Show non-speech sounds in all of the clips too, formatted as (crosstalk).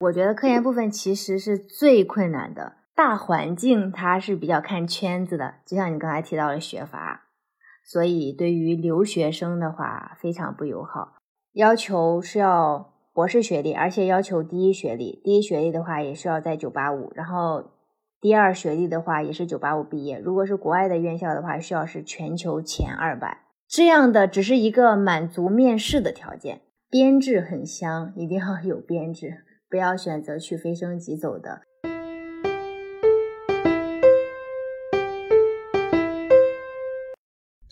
我觉得科研部分其实是最困难的，大环境它是比较看圈子的，就像你刚才提到的学阀，所以对于留学生的话非常不友好，要求是要博士学历，而且要求第一学历，第一学历的话也是要在九八五，然后第二学历的话也是九八五毕业，如果是国外的院校的话，需要是全球前二百，这样的只是一个满足面试的条件，编制很香，一定要有编制。不要选择去飞升即走的。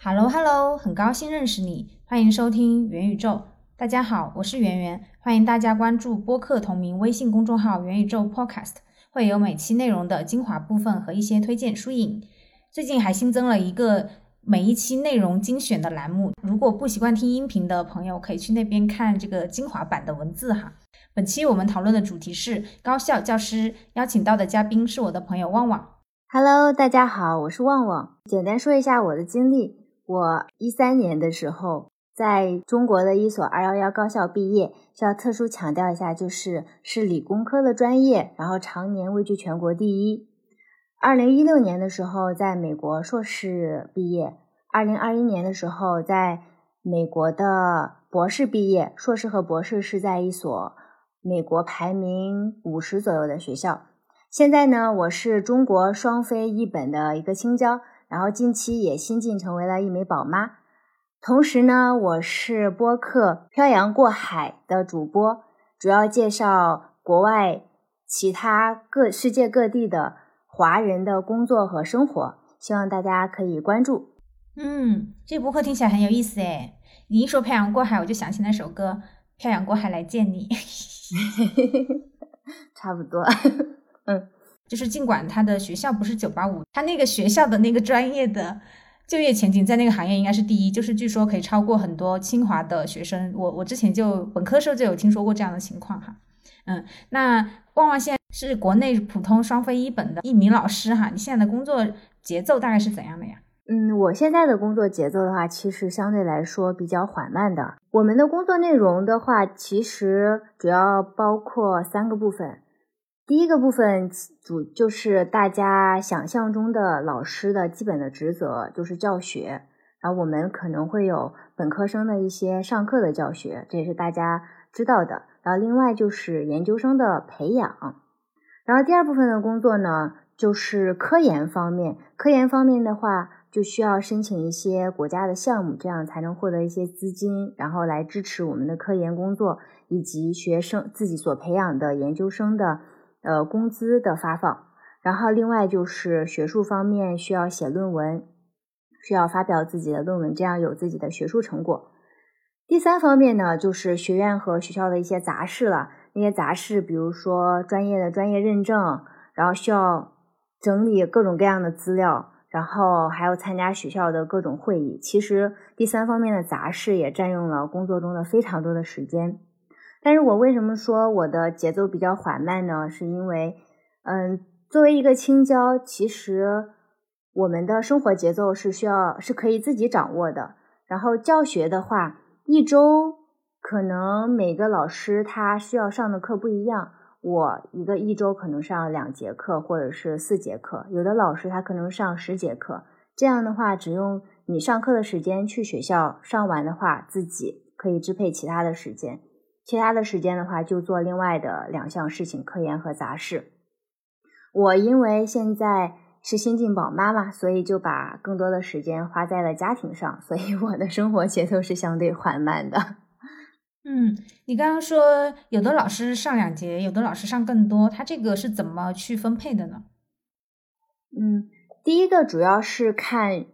Hello Hello，很高兴认识你，欢迎收听元宇宙。大家好，我是圆圆，欢迎大家关注播客同名微信公众号“元宇宙 Podcast”，会有每期内容的精华部分和一些推荐书影。最近还新增了一个每一期内容精选的栏目，如果不习惯听音频的朋友，可以去那边看这个精华版的文字哈。本期我们讨论的主题是高校教师，邀请到的嘉宾是我的朋友旺旺。Hello，大家好，我是旺旺。简单说一下我的经历：我一三年的时候在中国的一所二幺幺高校毕业，需要特殊强调一下，就是是理工科的专业，然后常年位居全国第一。二零一六年的时候在美国硕士毕业，二零二一年的时候在美国的博士毕业，硕士和博士是在一所。美国排名五十左右的学校，现在呢，我是中国双非一本的一个青椒，然后近期也新晋成为了一枚宝妈。同时呢，我是播客《漂洋过海》的主播，主要介绍国外其他各世界各地的华人的工作和生活，希望大家可以关注。嗯，这播客听起来很有意思诶。你一说《漂洋过海》，我就想起那首歌。漂洋过海来见你，(laughs) 差不多。(laughs) 嗯，就是尽管他的学校不是九八五，他那个学校的那个专业的就业前景在那个行业应该是第一，就是据说可以超过很多清华的学生。我我之前就本科时候就有听说过这样的情况哈。嗯，那旺旺现在是国内普通双非一本的一名老师哈，你现在的工作节奏大概是怎样的呀？嗯，我现在的工作节奏的话，其实相对来说比较缓慢的。我们的工作内容的话，其实主要包括三个部分。第一个部分主就是大家想象中的老师的基本的职责，就是教学。然后我们可能会有本科生的一些上课的教学，这也是大家知道的。然后另外就是研究生的培养。然后第二部分的工作呢，就是科研方面。科研方面的话，就需要申请一些国家的项目，这样才能获得一些资金，然后来支持我们的科研工作以及学生自己所培养的研究生的呃工资的发放。然后另外就是学术方面需要写论文，需要发表自己的论文，这样有自己的学术成果。第三方面呢，就是学院和学校的一些杂事了，那些杂事，比如说专业的专业认证，然后需要整理各种各样的资料。然后还有参加学校的各种会议，其实第三方面的杂事也占用了工作中的非常多的时间。但是我为什么说我的节奏比较缓慢呢？是因为，嗯，作为一个青椒，其实我们的生活节奏是需要是可以自己掌握的。然后教学的话，一周可能每个老师他需要上的课不一样。我一个一周可能上两节课或者是四节课，有的老师他可能上十节课，这样的话只用你上课的时间去学校上完的话，自己可以支配其他的时间，其他的时间的话就做另外的两项事情，科研和杂事。我因为现在是新晋宝妈嘛，所以就把更多的时间花在了家庭上，所以我的生活节奏是相对缓慢的。嗯，你刚刚说有的老师上两节，有的老师上更多，他这个是怎么去分配的呢？嗯，第一个主要是看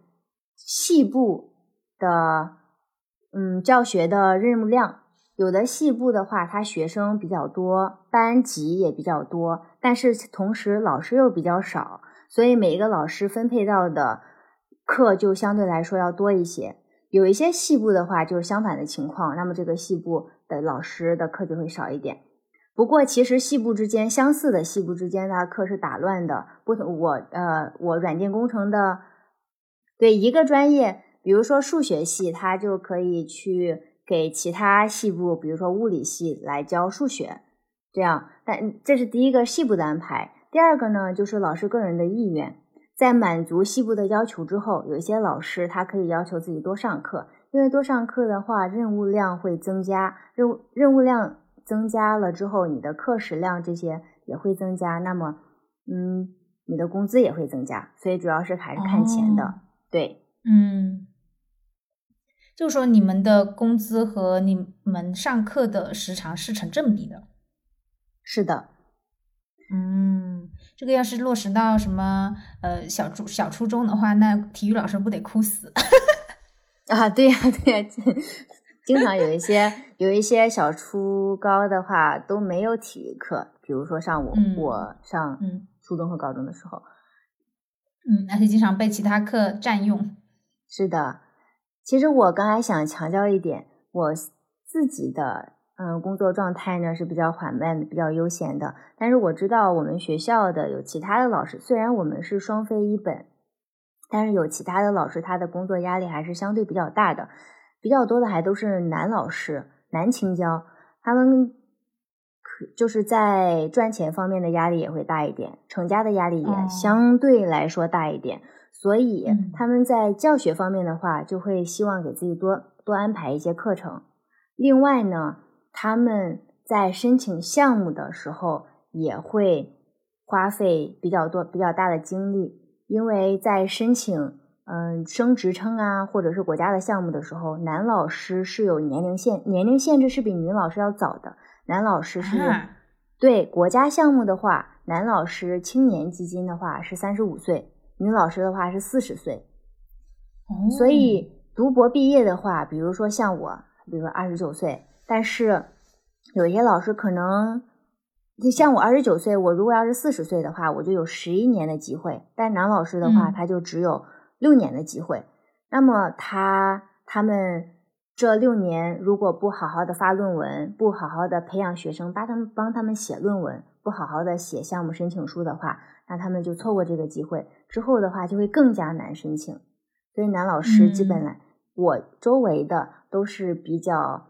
系部的嗯教学的任务量，有的系部的话，他学生比较多，班级也比较多，但是同时老师又比较少，所以每一个老师分配到的课就相对来说要多一些。有一些系部的话，就是相反的情况，那么这个系部的老师的课就会少一点。不过，其实系部之间相似的系部之间，它课是打乱的。不同，我呃，我软件工程的，对一个专业，比如说数学系，它就可以去给其他系部，比如说物理系来教数学，这样。但这是第一个系部的安排。第二个呢，就是老师个人的意愿，在满足西部的要求之后，有一些老师他可以要求自己多上课，因为多上课的话，任务量会增加，任务任务量增加了之后，你的课时量这些也会增加，那么，嗯，你的工资也会增加，所以主要是还是看钱的，对，嗯。就说你们的工资和你们上课的时长是成正比的，是的，嗯，这个要是落实到什么呃小初小初中的话，那体育老师不得哭死 (laughs) 啊？对呀对呀，经常有一些有一些小初高的话都没有体育课，比如说上我我上初中和高中的时候，嗯，而且经常被其他课占用，是的。其实我刚才想强调一点，我自己的嗯工作状态呢是比较缓慢的，比较悠闲的。但是我知道我们学校的有其他的老师，虽然我们是双非一本，但是有其他的老师，他的工作压力还是相对比较大的，比较多的还都是男老师，男青椒，他们可就是在赚钱方面的压力也会大一点，成家的压力也相对来说大一点。所以他们在教学方面的话，就会希望给自己多多安排一些课程。另外呢，他们在申请项目的时候也会花费比较多、比较大的精力，因为在申请嗯升职称啊，或者是国家的项目的时候，男老师是有年龄限年龄限制，是比女老师要早的。男老师是对国家项目的话，男老师青年基金的话是三十五岁。女老师的话是四十岁，所以读博毕业的话，比如说像我，比如说二十九岁，但是有些老师可能，就像我二十九岁，我如果要是四十岁的话，我就有十一年的机会，但男老师的话，他就只有六年的机会。那么他他们这六年如果不好好的发论文，不好好的培养学生，帮他们帮他们写论文，不好好的写项目申请书的话。那他们就错过这个机会，之后的话就会更加难申请。所以男老师基本来，我周围的都是比较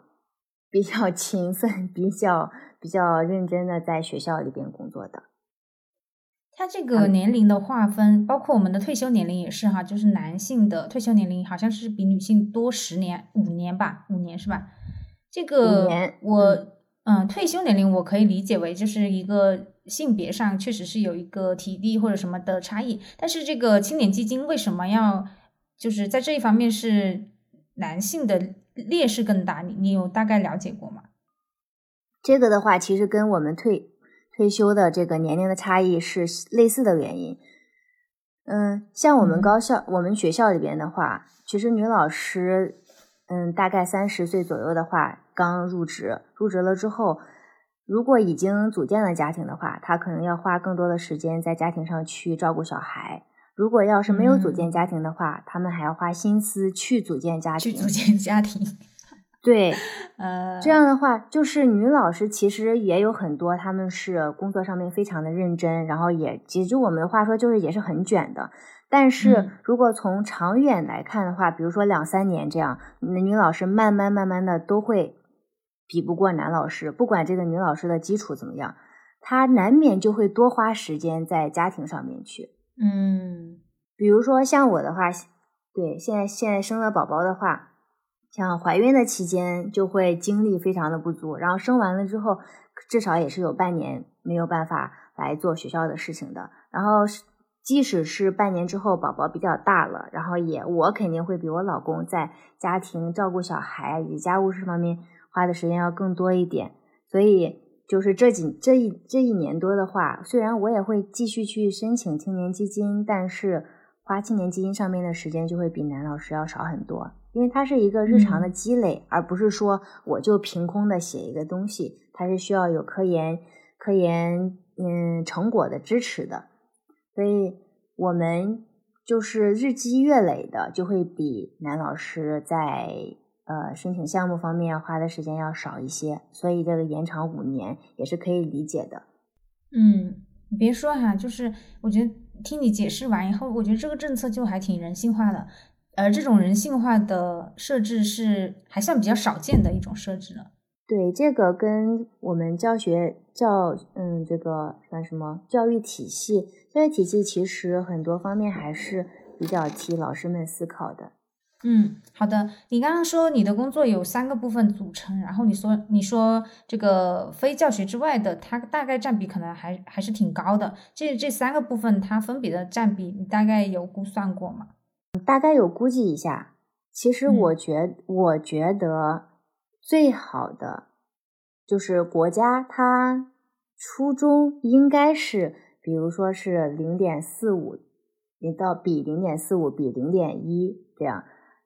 比较勤奋、比较比较认真的在学校里边工作的。他这个年龄的划分，包括我们的退休年龄也是哈，就是男性的退休年龄好像是比女性多十年、五年吧，五年是吧？这个我嗯，退休年龄我可以理解为就是一个。性别上确实是有一个体力或者什么的差异，但是这个青年基金为什么要就是在这一方面是男性的劣势更大？你你有大概了解过吗？这个的话，其实跟我们退退休的这个年龄的差异是类似的原因。嗯，像我们高校、我们学校里边的话，其实女老师，嗯，大概三十岁左右的话，刚入职，入职了之后。如果已经组建了家庭的话，她可能要花更多的时间在家庭上去照顾小孩。如果要是没有组建家庭的话，他们还要花心思去组建家庭。去组建家庭，对，呃，这样的话，就是女老师其实也有很多，他们是工作上面非常的认真，然后也，其实我们的话说就是也是很卷的。但是如果从长远来看的话，比如说两三年这样，女老师慢慢慢慢的都会。比不过男老师，不管这个女老师的基础怎么样，她难免就会多花时间在家庭上面去。嗯，比如说像我的话，对，现在现在生了宝宝的话，像怀孕的期间就会精力非常的不足，然后生完了之后，至少也是有半年没有办法来做学校的事情的。然后即使是半年之后宝宝比较大了，然后也我肯定会比我老公在家庭照顾小孩以及家务事方面。花的时间要更多一点，所以就是这几这一这一年多的话，虽然我也会继续去申请青年基金，但是花青年基金上面的时间就会比男老师要少很多，因为它是一个日常的积累，而不是说我就凭空的写一个东西，它是需要有科研科研嗯成果的支持的，所以我们就是日积月累的，就会比男老师在。呃，申请项目方面要花的时间要少一些，所以这个延长五年也是可以理解的。嗯，你别说哈，就是我觉得听你解释完以后，我觉得这个政策就还挺人性化的。而这种人性化的设置是还算比较少见的一种设置了。对，这个跟我们教学教嗯这个算什么教育体系，教育体系其实很多方面还是比较替老师们思考的。嗯，好的。你刚刚说你的工作有三个部分组成，然后你说你说这个非教学之外的，它大概占比可能还还是挺高的。这这三个部分它分别的占比，你大概有估算过吗？大概有估计一下。其实我觉我觉得最好的就是国家它初中应该是，比如说是零点四五，你到比零点四五比零点一这样。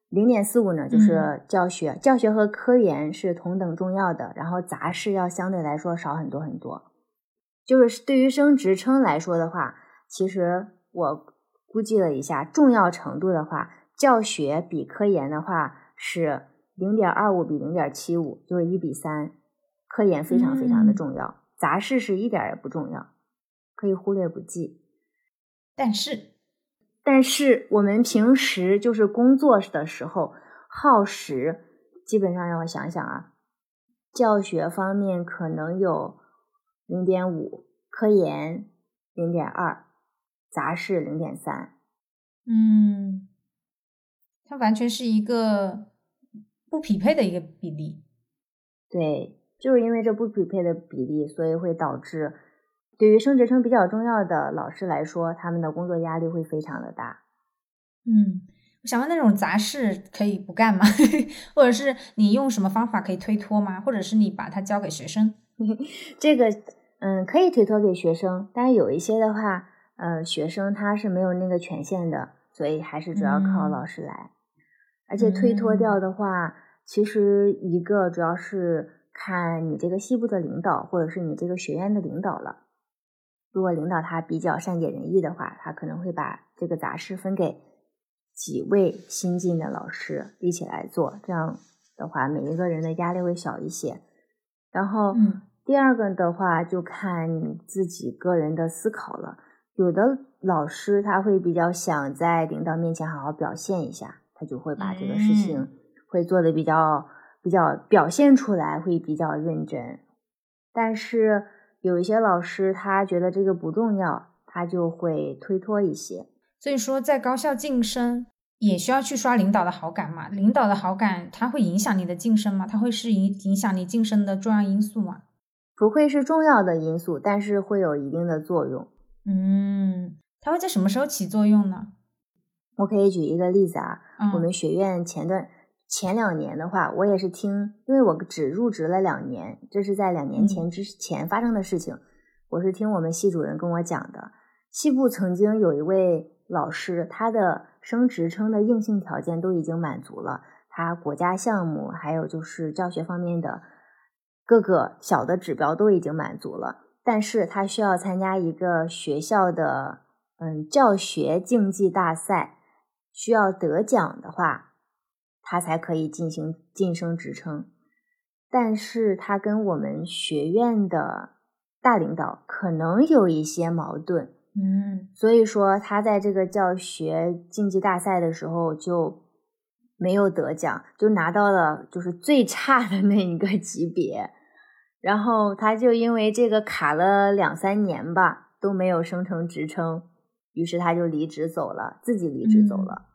零点四五呢，就是教学，教学和科研是同等重要的，然后杂事要相对来说少很多很多。就是对于升职称来说的话，其实我估计了一下，重要程度的话，教学比科研的话是零点二五比零点七五，就是一比三。科研非常非常的重要，杂事是一点也不重要，可以忽略不计。但是。但是我们平时就是工作的时候耗时，基本上让我想想啊，教学方面可能有零点五，科研零点二，杂事零点三。嗯，它完全是一个不匹配的一个比例。对，就是因为这不匹配的比例，所以会导致。对于升职称比较重要的老师来说，他们的工作压力会非常的大。嗯，我想问，那种杂事可以不干吗？(laughs) 或者是你用什么方法可以推脱吗？或者是你把它交给学生？(laughs) 这个，嗯，可以推脱给学生，但是有一些的话，呃，学生他是没有那个权限的，所以还是主要靠老师来。而且推脱掉的话，其实一个主要是看你这个系部的领导，或者是你这个学院的领导了。如果领导他比较善解人意的话，他可能会把这个杂事分给几位新进的老师一起来做，这样的话每一个人的压力会小一些。然后，第二个的话就看你自己个人的思考了。有的老师他会比较想在领导面前好好表现一下，他就会把这个事情会做的比较比较表现出来，会比较认真。但是。有一些老师他觉得这个不重要，他就会推脱一些。所以说，在高校晋升也需要去刷领导的好感嘛？领导的好感，它会影响你的晋升吗？它会是影影响你晋升的重要因素吗？不会是重要的因素，但是会有一定的作用。嗯，它会在什么时候起作用呢？我可以举一个例子啊，我们学院前段。前两年的话，我也是听，因为我只入职了两年，这是在两年前之前发生的事情。我是听我们系主任跟我讲的。系部曾经有一位老师，他的升职称的硬性条件都已经满足了，他国家项目还有就是教学方面的各个小的指标都已经满足了，但是他需要参加一个学校的嗯教学竞技大赛，需要得奖的话。他才可以进行晋升职称，但是他跟我们学院的大领导可能有一些矛盾，嗯，所以说他在这个教学竞技大赛的时候就没有得奖，就拿到了就是最差的那一个级别，然后他就因为这个卡了两三年吧，都没有升成职称，于是他就离职走了，自己离职走了。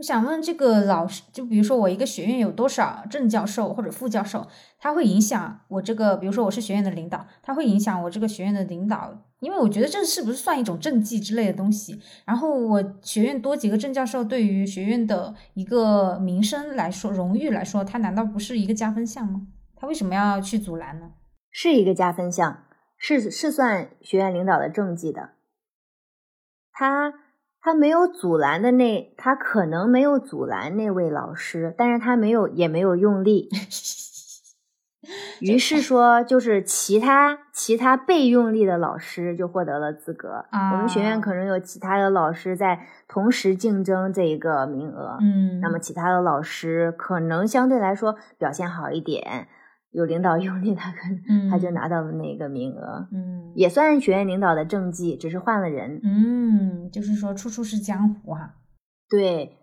我想问这个老师，就比如说我一个学院有多少正教授或者副教授，他会影响我这个，比如说我是学院的领导，他会影响我这个学院的领导，因为我觉得这是不是算一种政绩之类的东西？然后我学院多几个正教授，对于学院的一个名声来说、荣誉来说，它难道不是一个加分项吗？他为什么要去阻拦呢？是一个加分项，是是算学院领导的政绩的，他。他没有阻拦的那，他可能没有阻拦那位老师，但是他没有也没有用力，(laughs) 于是说就是其他其他被用力的老师就获得了资格。我们学院可能有其他的老师在同时竞争这一个名额，嗯，那么其他的老师可能相对来说表现好一点。有领导用力，他可能他就拿到了那个名额，嗯，也算学院领导的政绩，只是换了人，嗯，就是说处处是江湖哈。对，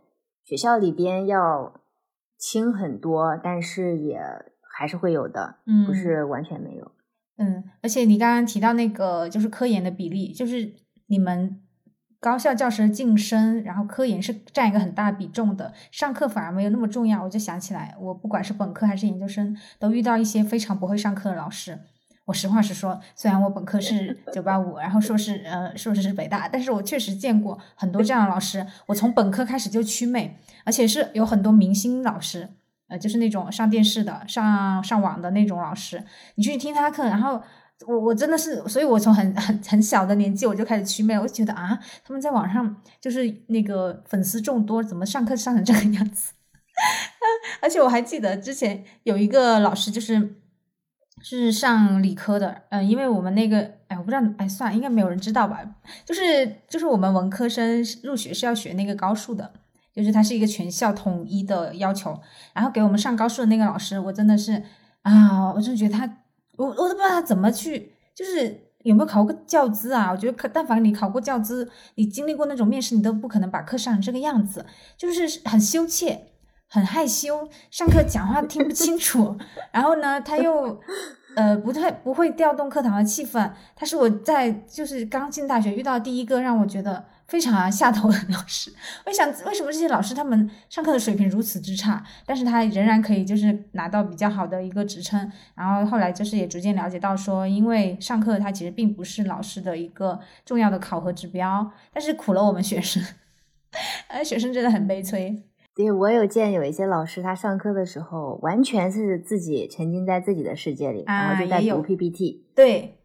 学校里边要轻很多，但是也还是会有的，嗯，不是完全没有。嗯，而且你刚刚提到那个就是科研的比例，就是你们高校教师晋升，然后科研是占一个很大比重的，上课反而没有那么重要。我就想起来，我不管是本科还是研究生，都遇到一些非常不会上课的老师。我实话实说，虽然我本科是 (laughs) 九八五，然后硕士呃硕士是北大，但是我确实见过很多这样的老师。我从本科开始就祛魅，而且是有很多明星老师。呃，就是那种上电视的、上上网的那种老师，你去听他课，然后我我真的是，所以我从很很很小的年纪我就开始祛魅，我就觉得啊，他们在网上就是那个粉丝众多，怎么上课上成这个样子？(laughs) 而且我还记得之前有一个老师，就是是上理科的，嗯，因为我们那个，哎，我不知道，哎，算，应该没有人知道吧？就是就是我们文科生入学是要学那个高数的。就是它是一个全校统一的要求，然后给我们上高数的那个老师，我真的是啊，我真的觉得他，我我都不知道他怎么去，就是有没有考过教资啊？我觉得可但凡你考过教资，你经历过那种面试，你都不可能把课上成这个样子，就是很羞怯，很害羞，上课讲话听不清楚，(laughs) 然后呢，他又呃不太不会调动课堂的气氛，他是我在就是刚进大学遇到第一个让我觉得。非常下头的老师，我想为什么这些老师他们上课的水平如此之差，但是他仍然可以就是拿到比较好的一个职称。然后后来就是也逐渐了解到说，因为上课他其实并不是老师的一个重要的考核指标，但是苦了我们学生，呃，(laughs) 学生真的很悲催。对我有见有一些老师，他上课的时候完全是自己沉浸在自己的世界里，然后就在读 PPT。对。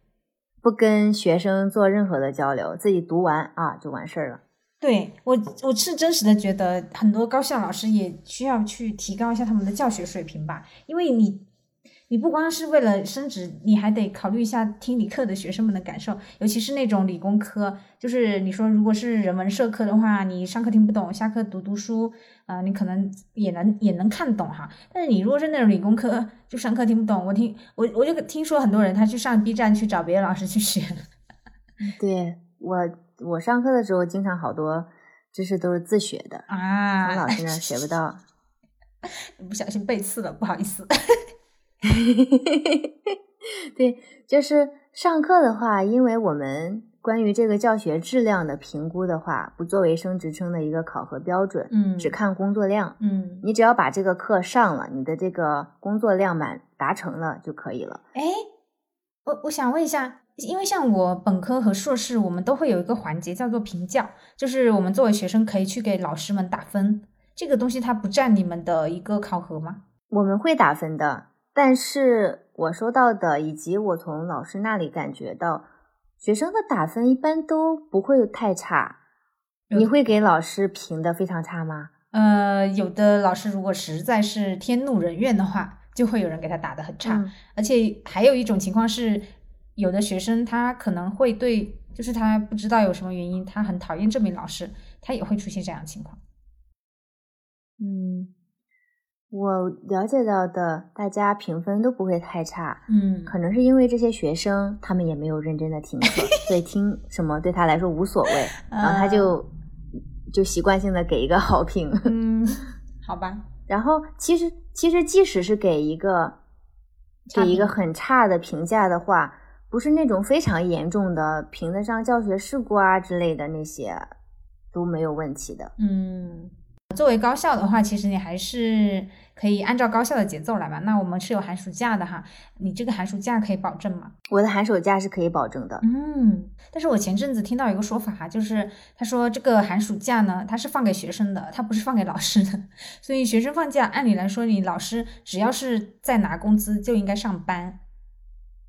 不跟学生做任何的交流，自己读完啊就完事儿了。对我，我是真实的觉得很多高校老师也需要去提高一下他们的教学水平吧，因为你。你不光是为了升职，你还得考虑一下听理课的学生们的感受，尤其是那种理工科。就是你说，如果是人文社科的话，你上课听不懂，下课读读书，啊，你可能也能也能看懂哈。但是你如果是那种理工科，就上课听不懂，我听我我就听说很多人他去上 B 站去找别的老师去学。(laughs) 对我我上课的时候，经常好多知识都是自学的啊，从老师那 (laughs) 学不到，(laughs) 不小心背刺了，不好意思。(laughs) 对，就是上课的话，因为我们关于这个教学质量的评估的话，不作为升职称的一个考核标准，嗯，只看工作量，嗯，你只要把这个课上了，你的这个工作量满达成了就可以了。哎，我我想问一下，因为像我本科和硕士，我们都会有一个环节叫做评教，就是我们作为学生可以去给老师们打分，这个东西它不占你们的一个考核吗？我们会打分的。但是我收到的，以及我从老师那里感觉到，学生的打分一般都不会太差。你会给老师评的非常差吗？呃，有的老师如果实在是天怒人怨的话，就会有人给他打的很差。而且还有一种情况是，有的学生他可能会对，就是他不知道有什么原因，他很讨厌这名老师，他也会出现这样的情况。嗯。我了解到的，大家评分都不会太差，嗯，可能是因为这些学生他们也没有认真的听课，所以听什么对他来说无所谓，然后他就就习惯性的给一个好评，嗯，(laughs) 好吧。然后其实其实即使是给一个给一个很差的评价的话，不是那种非常严重的评得上教学事故啊之类的那些都没有问题的，嗯。作为高校的话，其实你还是可以按照高校的节奏来吧。那我们是有寒暑假的哈，你这个寒暑假可以保证吗？我的寒暑假是可以保证的。嗯，但是我前阵子听到一个说法哈，就是他说这个寒暑假呢，他是放给学生的，他不是放给老师的。所以学生放假，按理来说，你老师只要是在拿工资就应该上班。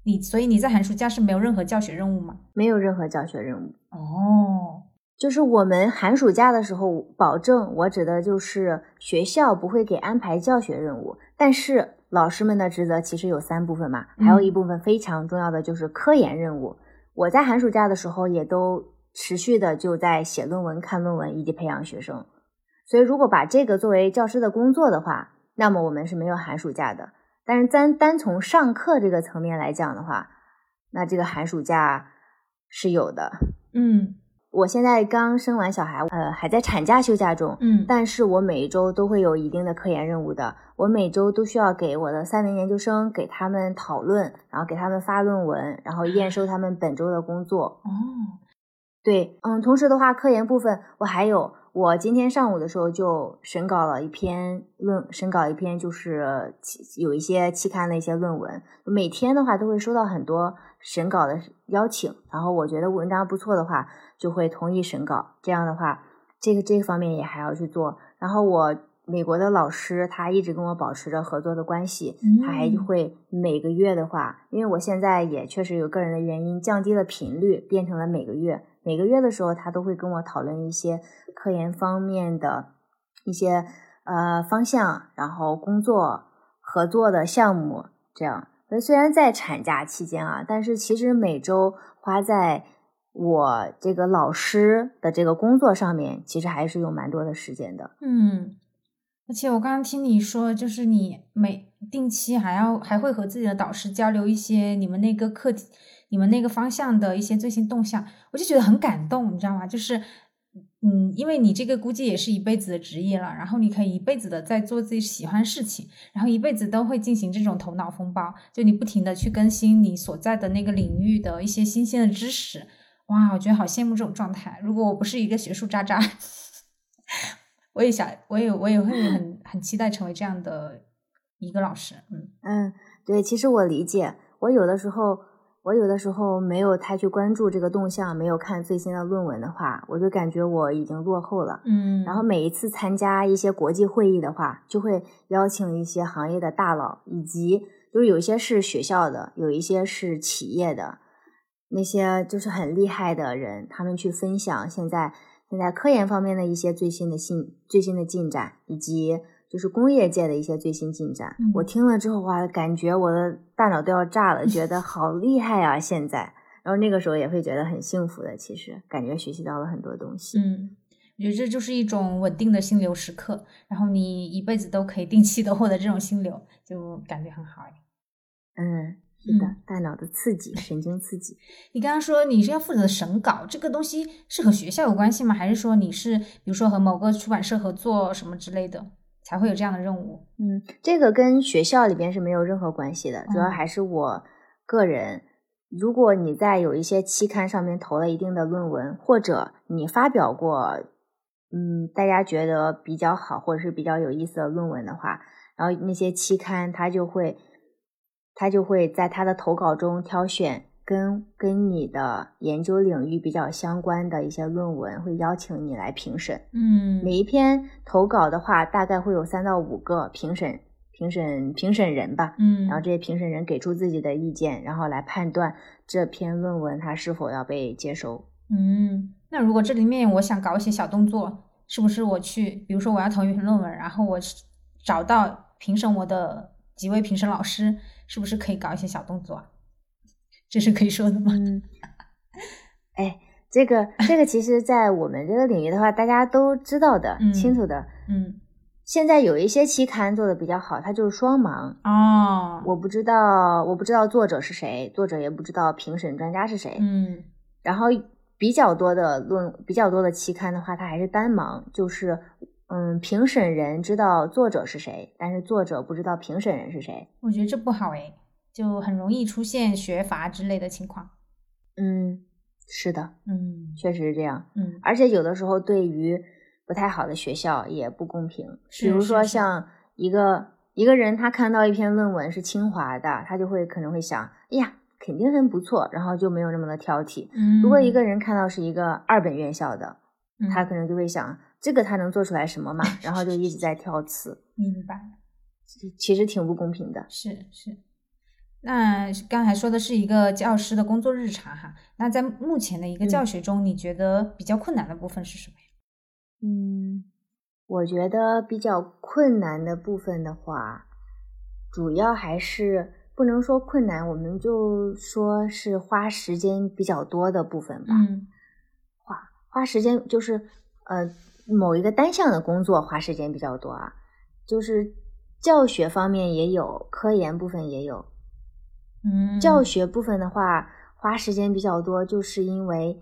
你所以你在寒暑假是没有任何教学任务吗？没有任何教学任务。哦。就是我们寒暑假的时候，保证我指的就是学校不会给安排教学任务，但是老师们的职责其实有三部分嘛，还有一部分非常重要的就是科研任务。我在寒暑假的时候也都持续的就在写论文、看论文以及培养学生。所以如果把这个作为教师的工作的话，那么我们是没有寒暑假的。但是单单从上课这个层面来讲的话，那这个寒暑假是有的。嗯。我现在刚生完小孩，呃，还在产假休假中，嗯但是我每一周都会有一定的科研任务的，我每周都需要给我的三名研究生给他们讨论，然后给他们发论文，然后验收他们本周的工作。哦，对，嗯，同时的话，科研部分我还有，我今天上午的时候就审稿了一篇论，审稿一篇就是期有一些期刊的一些论文，每天的话都会收到很多审稿的邀请，然后我觉得文章不错的话，就会同意审稿，这样的话，这个这个方面也还要去做，然后我。美国的老师他一直跟我保持着合作的关系，他还嗯会每个月的话，因为我现在也确实有个人的原因降低了频率，变成了每个月。每个月的时候，他都会跟我讨论一些科研方面的一些呃方向，然后工作合作的项目这样。虽然在产假期间啊，但是其实每周花在我这个老师的这个工作上面，其实还是有蛮多的时间的。嗯，而且我刚刚听你说，就是你每定期还要还会和自己的导师交流一些你们那个课题、你们那个方向的一些最新动向，我就觉得很感动，你知道吗？就是。嗯，因为你这个估计也是一辈子的职业了，然后你可以一辈子的在做自己喜欢事情，然后一辈子都会进行这种头脑风暴，就你不停的去更新你所在的那个领域的一些新鲜的知识。哇，我觉得好羡慕这种状态。如果我不是一个学术渣渣，我也想，我也我也会很很期待成为这样的一个老师。嗯嗯，对，其实我理解，我有的时候，我有的时候没有太去关注这个动向，没有看最新的论文的话，我就感觉我已经落后了。嗯，然后每一次参加一些国际会议的话，就会邀请一些行业的大佬，以及就是有一些是学校的，有一些是企业的，那些就是很厉害的人，他们去分享现在现在科研方面的一些最新的新最新的进展，以及就是工业界的一些最新进展。嗯我听了之后哇，感觉我的大脑都要炸了，觉得好厉害啊！现在，然后那个时候也会觉得很幸福的，其实感觉学习到了很多东西。嗯，我觉得这就是一种稳定的心流时刻，然后你一辈子都可以定期的获得这种心流，就感觉很好哎。嗯，是的，嗯大脑的刺激，神经刺激。(laughs) 你刚刚说你是要负责审稿，这个东西是和学校有关系吗？还是说你是比如说和某个出版社合作什么之类的，才会有这样的任务？嗯，这个跟学校里边是没有任何关系的，主要嗯还是我个人。如果你在有一些期刊上面投了一定的论文，或者你发表过，嗯，大家觉得比较好或者是比较有意思的论文的话，然后那些期刊它就会，它就会在他的投稿中挑选跟跟你的研究领域比较相关的一些论文，会邀请你来评审。嗯每一篇投稿的话，大概会有三到五个评审、评审、评审人吧。嗯，然后这些评审人给出自己的意见，然后来判断这篇论文它是否要被接收。嗯，那如果这里面我想搞一些小动作，是不是我去，比如说我要投一篇论文，然后我是找到评审我的几位评审老师，是不是可以搞一些小动作啊？这是可以说的吗？(laughs) 嗯，哎，这个这个其实，在我们这个领域的话，大家都知道的、嗯清楚的。嗯，现在有一些期刊做的比较好，它就是双盲。哦，我不知道，我不知道作者是谁，作者也不知道评审专家是谁。嗯然后比较多的论，比较多的期刊的话，它还是单盲，就是嗯，评审人知道作者是谁，但是作者不知道评审人是谁。我觉得这不好诶，就很容易出现学阀之类的情况。嗯，是的，嗯确实是这样。嗯而且有的时候对于不太好的学校也不公平，比如说像一个一个人，他看到一篇论文是清华的，他就会可能会想，哎呀，肯定很不错，然后就没有那么的挑剔。嗯，如果一个人看到是一个二本院校的，嗯他可能就会想，这个他能做出来什么嘛？(laughs) 然后就一直在挑刺，明白。其实挺不公平的。是是，那刚才说的是一个教师的工作日常哈，那在目前的一个嗯教学中，你觉得比较困难的部分是什么呀？嗯，我觉得比较困难的部分的话，主要还是不能说困难，我们就说是花时间比较多的部分吧。嗯花花时间就是呃某一个单项的工作花时间比较多啊，就是教学方面也有，科研部分也有。嗯，教学部分的话，花时间比较多，就是因为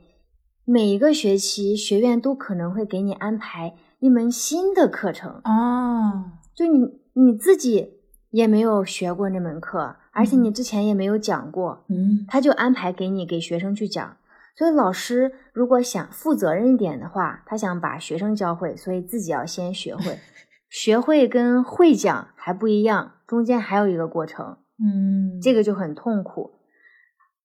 每一个学期学院都可能会给你安排一门新的课程哦，就你你自己也没有学过那门课，而且你之前也没有讲过，嗯他就安排给你给学生去讲。所以老师如果想负责任一点的话，他想把学生教会，所以自己要先学会。(laughs) 学会跟会讲还不一样，中间还有一个过程，嗯，这个就很痛苦。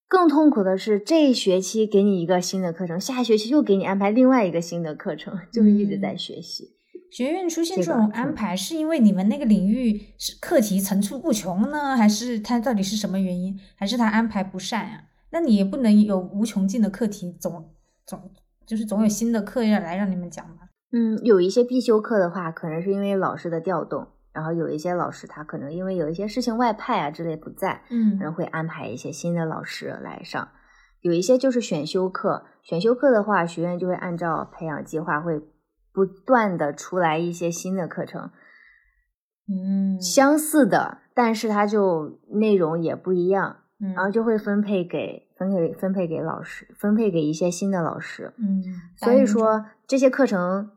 更痛苦的是，这一学期给你一个新的课程，下学期又给你安排另外一个新的课程，就是一直在学习。学院出现这种安排，是因为你们那个领域是课题层出不穷呢，还是它到底是什么原因？还是他安排不善呀、那你也不能有无穷尽的课题，总总就是总有新的课要来让你们讲吧？嗯，有一些必修课的话，可能是因为老师的调动，然后有一些老师他可能因为有一些事情外派啊之类不在，嗯然后会安排一些新的老师来上。有一些就是选修课，选修课的话，学院就会按照培养计划会不断的出来一些新的课程，嗯相似的，但是它就内容也不一样，嗯然后就会分配给分配分配给老师，分配给一些新的老师。嗯，所以说这些课程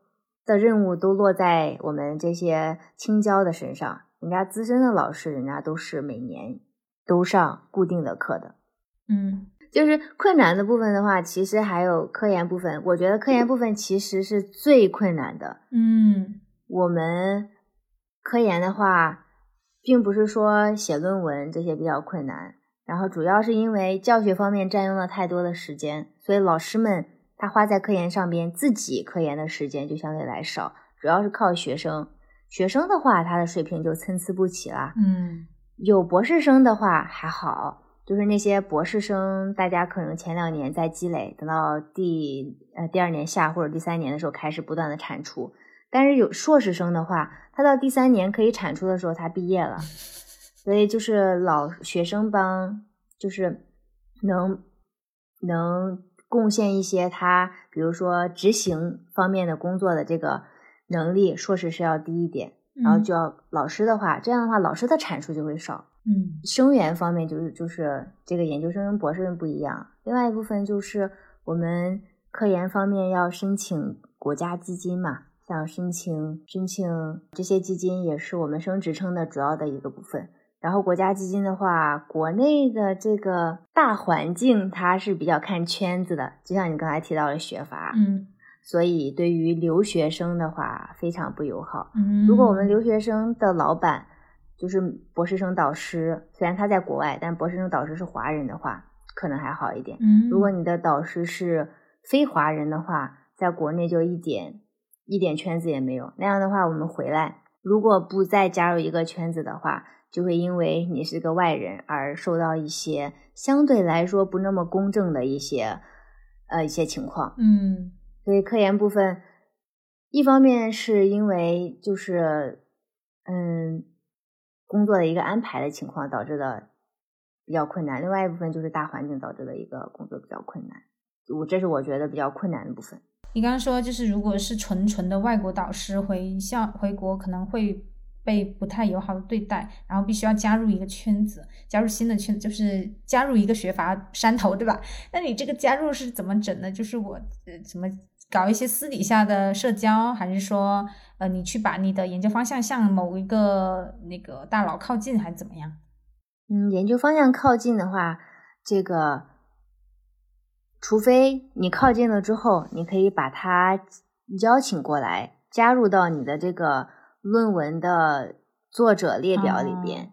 的任务都落在我们这些青椒的身上。人家资深的老师，人家都是每年都上固定的课的。嗯就是困难的部分的话，其实还有科研部分。我觉得科研部分其实是最困难的。嗯我们科研的话，并不是说写论文这些比较困难，然后主要是因为教学方面占用了太多的时间，所以老师们他花在科研上边自己科研的时间就相对来少，主要是靠学生。学生的话，他的水平就参差不齐了。嗯有博士生的话还好，就是那些博士生，大家可能前两年在积累，等到第呃第二年下或者第三年的时候开始不断的产出。但是有硕士生的话，他到第三年可以产出的时候，他毕业了，(laughs) 所以就是老学生帮就是能能贡献一些他，比如说执行方面的工作的这个能力，硕士是要低一点。然后就要老师的话，这样的话老师的产出就会少。嗯生源方面就是就是这个研究生跟博士生不一样。另外一部分就是我们科研方面要申请国家基金嘛，像申请申请这些基金也是我们升职称的主要的一个部分。然后国家基金的话，国内的这个大环境它是比较看圈子的，就像你刚才提到的学阀，嗯所以对于留学生的话非常不友好。嗯，如果我们留学生的老板就是博士生导师，虽然他在国外，但博士生导师是华人的话，可能还好一点。嗯，如果你的导师是非华人的话，在国内就一点一点圈子也没有。那样的话，我们回来如果不再加入一个圈子的话，就会因为你是个外人而受到一些相对来说不那么公正的一些呃一些情况。嗯所以科研部分，一方面是因为就是嗯工作的一个安排的情况导致的比较困难，另外一部分就是大环境导致的一个工作比较困难。我这是我觉得比较困难的部分。你刚刚说，就是如果是纯纯的外国导师回校回国，可能会被不太友好的对待，然后必须要加入一个圈子，加入新的圈子，就是加入一个学阀山头，对吧？那你这个加入是怎么整呢？就是我呃怎么搞一些私底下的社交，还是说呃你去把你的研究方向向某一个那个大佬靠近，还是怎么样？嗯，研究方向靠近的话，这个除非你靠近了之后，你可以把他邀请过来，加入到你的这个论文的作者列表里边。哦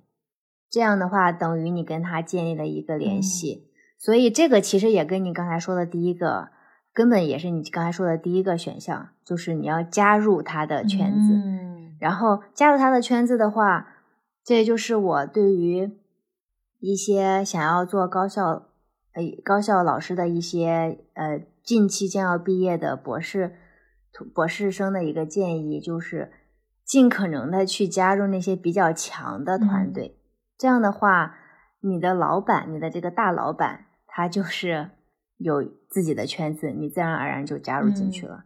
这样的话，等于你跟他建立了一个联嗯系。所以这个其实也跟你刚才说的第一个，根本也是你刚才说的第一个选项，就是你要加入他的圈子。嗯然后加入他的圈子的话，这也就是我对于一些想要做高校呃高校老师的一些呃近期将要毕业的博士博士生的一个建议，就是尽可能的去加入那些比较强的团嗯队。这样的话，你的老板，你的这个大老板，他就是有自己的圈子，你自然而然就加入进去嗯了。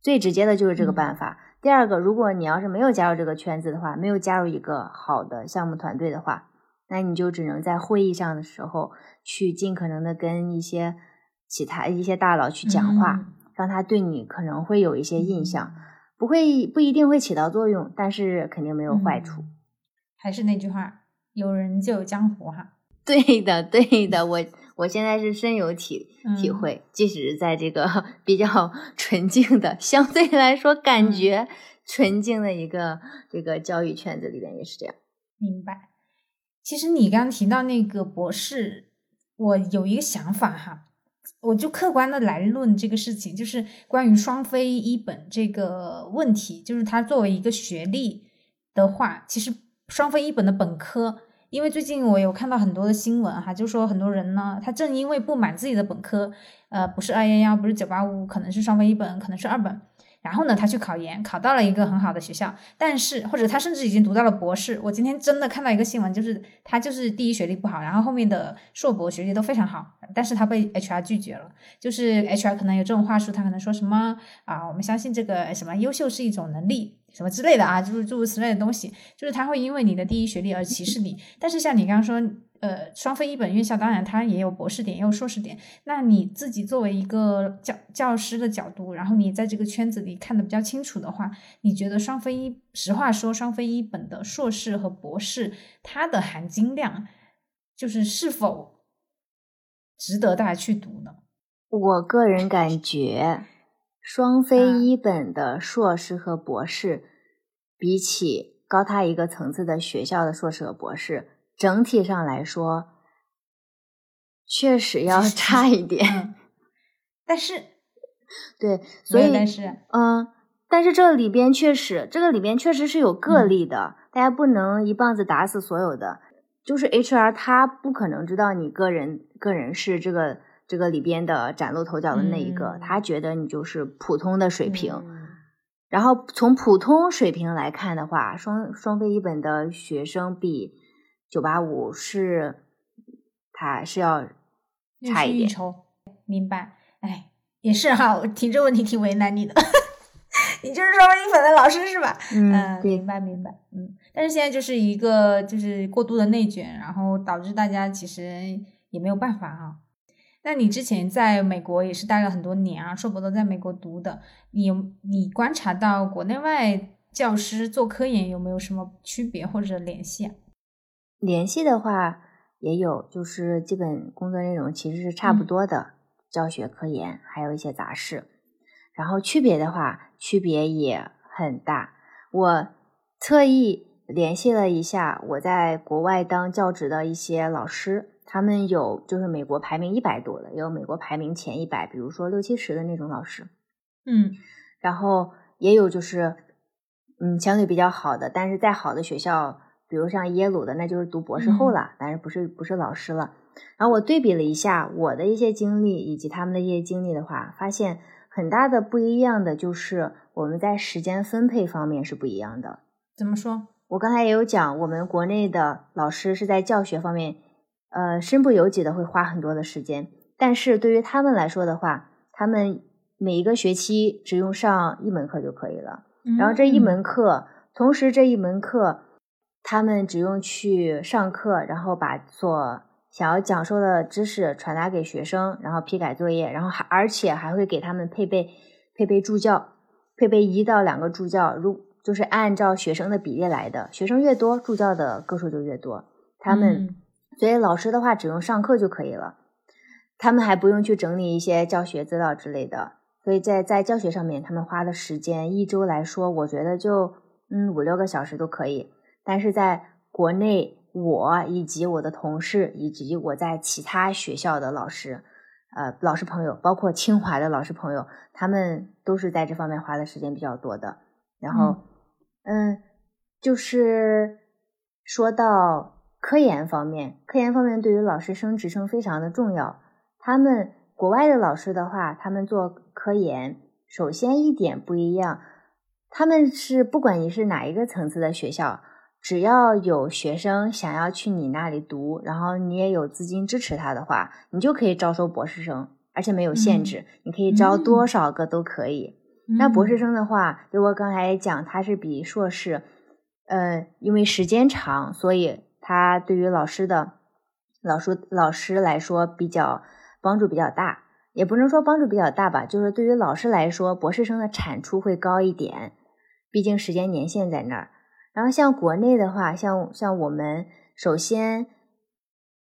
最直接的就是这个嗯办法。第二个，如果你要是没有加入这个圈子的话，没有加入一个好的项目团队的话，那你就只能在会议上的时候去尽可能的跟一些其他一些大佬去讲话，嗯让他对你可能会有一些印象，不会不一定会起到作用，但是肯定没有坏处。嗯还是那句话，有人就有江湖哈。对的，对的，我我现在是深有体体嗯会，即使是在这个 (laughs) 比较 (laughs) 纯净的，相对来说感嗯觉纯净的一个这个教育圈子里边也是这样。明白。其实你刚刚提到那个博士，我有一个想法哈，我就客观的来论这个事情，就是关于双非一本这个问题，就是它作为一个学历的话，其实双非一本的本科，因为最近我有看到很多的新闻哈，就说很多人呢，他正因为不满自己的本科，呃，不是二幺幺，不是九八五，可能是双非一本，可能是二本。然后呢，他去考研，考到了一个很好的学校，但是或者他甚至已经读到了博士。我今天真的看到一个新闻，就是他就是第一学历不好，然后后面的硕博学历都非常好，但是他被 HR 拒绝了。就是 HR 可能有这种话术，他可能说什么啊，我们相信这个什么优秀是一种能力，什么之类的啊，就是诸如此类的东西，就是他会因为你的第一学历而歧视你。但是像你刚刚说，呃，双非一本院校当然它也有博士点，也有硕士点。那你自己作为一个教教师的角度，然后你在这个圈子里看的比较清楚的话，你觉得双非一，实话说，双非一本的硕士和博士，它的含金量就是是否值得大家去读呢？我个人感觉，双非一本的硕士和博士，比起高他一个层次的学校的硕士和博士，整体上来说，确实要差一点。嗯，但是 (laughs) 对，所以但是嗯，但是这里边确实，这个里边确实是有个嗯例的，大家不能一棒子打死所有的。就是 HR 他不可能知道你个人个人是这个这个里边的崭露头角的那一个，嗯他觉得你就是普通的水平。嗯然后从普通水平来看的话，双双非一本的学生比九八五是，他是要略差一点。明白？哎，也是哈，我提这问题挺为难你的。(laughs) 你就是双非一本的老师是吧？嗯，对明，白明白，嗯。但是现在就是一个就是过度的内卷，然后导致大家其实也没有办法啊。那你之前在美国也是待了很多年啊，硕博都在美国读的，你有你观察到国内外教师做科研有没有什么区别或者联系啊？联系的话也有，就是基本工作内容其实是差不嗯多的，教学、科研，还有一些杂事。然后区别的话，区别也很大。我特意联系了一下我在国外当教职的一些老师，他们有就是美国排名一百多的，也有美国排名前一百，比如说六七十的那种老师。嗯然后也有就是，嗯，相对比较好的，但是在好的学校，比如像耶鲁的，那就是读博士后嗯了，但是不是不是老师了。然后我对比了一下我的一些经历以及他们的一些经历的话，发现很大的不一样的就是我们在时间分配方面是不一样的。怎么说？我刚才也有讲，我们国内的老师是在教学方面，呃，身不由己的会花很多的时间，但是对于他们来说的话，他们每一个学期只用上一门课就可以了。然后这一嗯门课，同时这一门课，他们只用去上课，然后把所想要讲授的知识传达给学生，然后批改作业，然后还而且还会给他们配备配备助教，配备一到两个助教，如就是按照学生的比例来的，学生越多，助教的个数就越多。他们、嗯所以老师的话只用上课就可以了，他们还不用去整理一些教学资料之类的。所以在在教学上面，他们花的时间一周来说，我觉得就嗯五六个小时都可以。但是在国内，我以及我的同事以及我在其他学校的老师，呃，老师朋友，包括清华的老师朋友，他们都是在这方面花的时间比较多的。然后，嗯，就是说到科研方面，科研方面对于老师升职称非常的重要。他们国外的老师的话，他们做科研，首先一点不一样，他们是不管你是哪一个层次的学校，只要有学生想要去你那里读，然后你也有资金支持他的话，你就可以招收博士生，而且没有限制，你可以招多少个都可以。那博士嗯生的话，就我刚才讲，他是比硕士，呃，因为时间长，所以他对于老师的老师老师来说比较帮助比较大。也不能说帮助比较大吧，就是对于老师来说，博士生的产出会高一点，毕竟时间年限在那儿。然后像国内的话，像像我们首先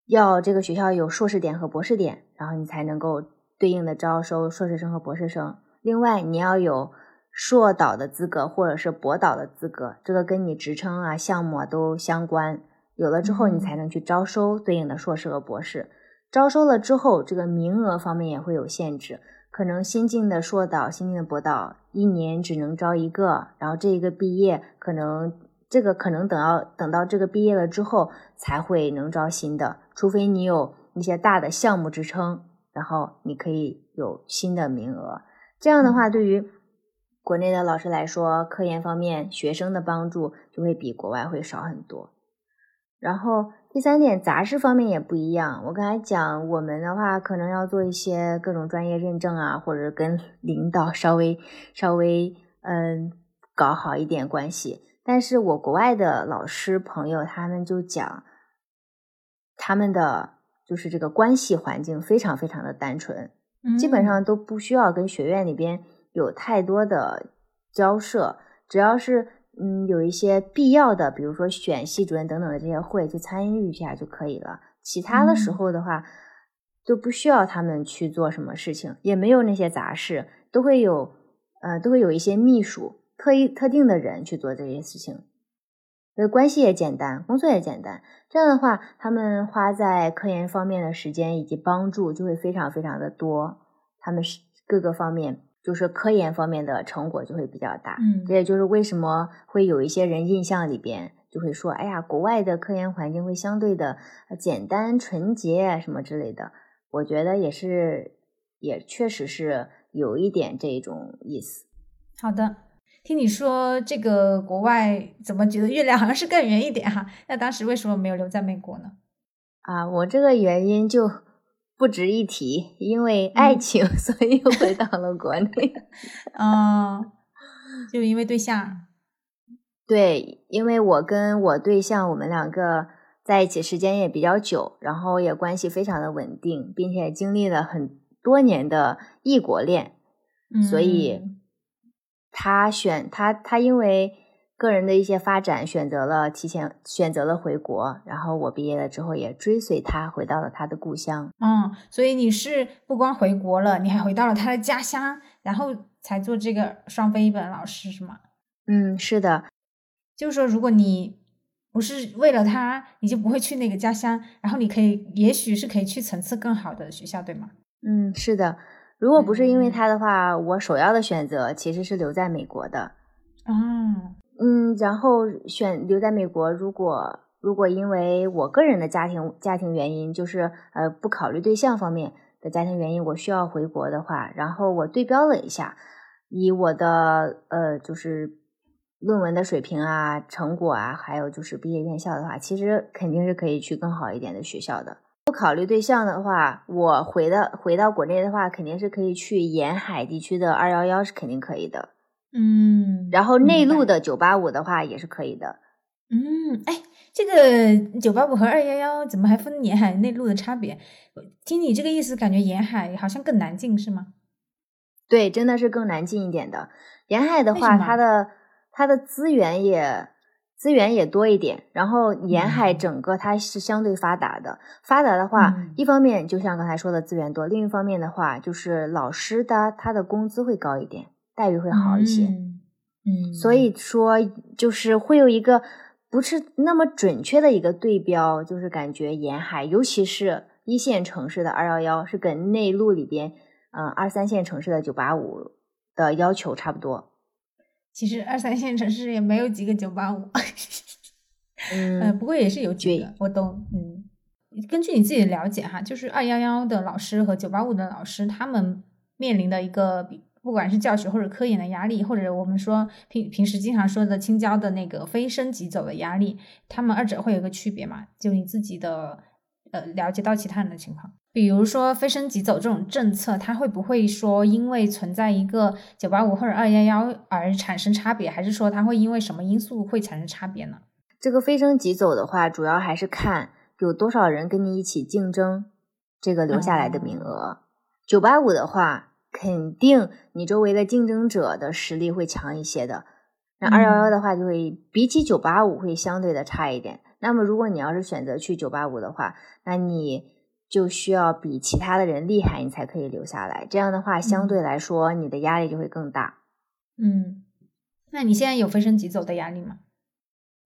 要这个学校有硕士点和博士点，然后你才能够对应的招收硕士生和博士生。另外，你要有硕导的资格或者是博导的资格，这个跟你职称啊、项目啊都相关。有了之后，你才能去招收对应的硕士和博士。招收了之后，这个名额方面也会有限制，可能新进的硕导、新进的博导一年只能招一个，然后这一个毕业，可能这个可能等到等到这个毕业了之后才会能招新的，除非你有一些大的项目支撑，然后你可以有新的名额。这样的话，对于国内的老师来说，科研方面学生的帮助就会比国外会少很多。然后。第三点，杂事方面也不一样。我刚才讲，我们的话可能要做一些各种专业认证啊，或者跟领导稍微稍微嗯搞好一点关系。但是我国外的老师朋友他们就讲，他们的就是这个关系环境非常非常的单纯，基本上都不需要跟学院里边有太多的交涉，只要是。嗯，有一些必要的，比如说选系主任等等的这些会，去参与一下就可以了。其他的时候的话，都不需要他们去做什么事情，也没有那些杂事，都会有，呃，都会有一些秘书，特意特定的人去做这些事情。所以关系也简单，工作也简单。这样的话，他们花在科研方面的时间以及帮助就会非常非常的多。他们是各个方面。就是科研方面的成果就会比较大，嗯，这也就是为什么会有一些人印象里边就会说，哎呀，国外的科研环境会相对的简单纯洁什么之类的。我觉得也是，也确实是有一点这种意思。好的，听你说这个国外怎么觉得月亮好像是更圆一点哈？那当时为什么没有留在美国呢？啊，我这个原因就。不值一提，因为爱情，(laughs) 所以回到了国内。嗯，(laughs) 就因为对象。对，因为我跟我对象，我们两个在一起时间也比较久，然后也关系非常的稳定，并且经历了很多年的异国恋，所以他选他，他因为。个人的一些发展，选择了提前选择了回国，然后我毕业了之后也追随他回到了他的故乡。嗯，所以你是不光回国了，你还回到了他的家乡，然后才做这个双非一本老师，是吗？嗯，是的。就是说，如果你不是为了他，你就不会去那个家乡，然后你可以，也许是可以去层次更好的学校，对吗？嗯，是的。如果不是因为他的话，我首要的选择其实是留在美国的。啊。嗯，然后选留在美国。如果如果因为我个人的家庭家庭原因，就是呃不考虑对象方面的家庭原因，我需要回国的话，然后我对标了一下，以我的呃就是论文的水平啊、成果啊，还有就是毕业院校的话，其实肯定是可以去更好一点的学校的。不考虑对象的话，我回到回到国内的话，肯定是可以去沿海地区的二幺幺，是肯定可以的。嗯，然后内陆的九八五的话也是可以的。嗯，哎，这个九八五和二幺幺怎么还分沿海内陆的差别？听你这个意思，感觉沿海好像更难进，是吗？对，真的是更难进一点的。沿海的话，它的它的资源也资源也多一点，然后沿海整个它是相对发达的。发达的话，一方面就像刚才说的资源多，另一方面的话就是老师的他的工资会高一点。待遇会好一些，嗯，所以说就是会有一个不是那么准确的一个对标，就是感觉沿海，尤其是一线城市的二幺幺是跟内陆里边，嗯，二三线城市的九八五的要求差不多。其实二三线城市也没有几个九八五，嗯，不过也是有几个，我都嗯，根据你自己的了解哈，就是二幺幺的老师和九八五的老师，他们面临的一个比。不管是教学或者科研的压力，或者我们说平平时经常说的青椒的那个飞升即走的压力，他们二者会有个区别嘛？就你自己的呃了解到其他人的情况，比如说飞升即走这种政策，它会不会说因为存在一个九八五或者二幺幺而产生差别，还是说它会因为什么因素会产生差别呢？这个飞升即走的话，主要还是看有多少人跟你一起竞争这个留下来的名额。九八五的话，肯定你周围的竞争者的实力会强一些的。那二幺幺的话，就会比起九八五会相对的差一点。那么如果你要是选择去九八五的话，那你就需要比其他的人厉害，你才可以留下来。这样的话，相对来说你的压力就会更大。嗯，那你现在有飞升急走的压力吗？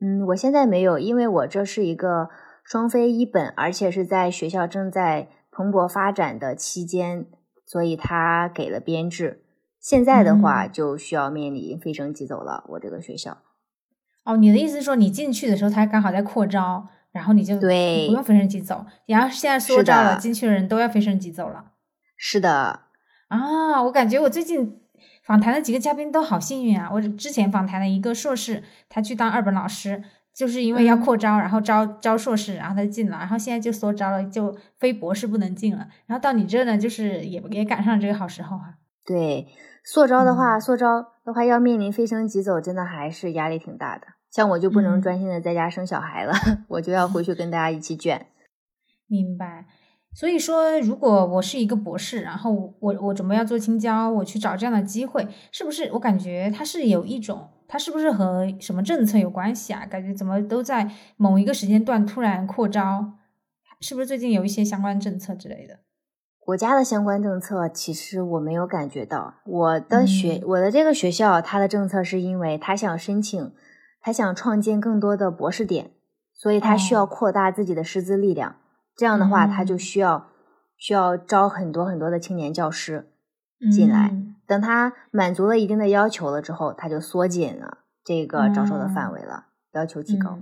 嗯，我现在没有，因为我这是一个双非一本，而且是在学校正在蓬勃发展的期间，所以他给了编制。现在的话就需要面临飞升即走了。我这个学校。哦，你的意思是说你进去的时候他刚好在扩招，然后你就对不用飞升急走，然后现在缩招了，进去的人都要飞升急走了。是的。啊，我感觉我最近。访谈的几个嘉宾都好幸运啊！我之前访谈的一个硕士，他去当二本老师，就是因为要扩招，然后招招硕士，然后他进了，然后现在就缩招了，就非博士不能进了。然后到你这呢，就是也也赶上这个好时候啊。对，缩招的话，缩招的话要面临飞升急走，真的还是压力挺大的。像我就不能专心的在家生小孩了，(laughs) 我就要回去跟大家一起卷。明白。所以说，如果我是一个博士，然后我我准备要做青椒，我去找这样的机会，是不是？我感觉它是有一种，它是不是和什么政策有关系啊？感觉怎么都在某一个时间段突然扩招，是不是最近有一些相关政策之类的？国家的相关政策其实我没有感觉到。我的学我的这个学校，它的政策是因为它想申请，他想创建更多的博士点，所以他需要扩大自己的师资力量。这样的话，他就需要需要招很多很多的青年教师进来。等他满足了一定的要求了之后，他就缩紧了这个招收的范围了，要求提高。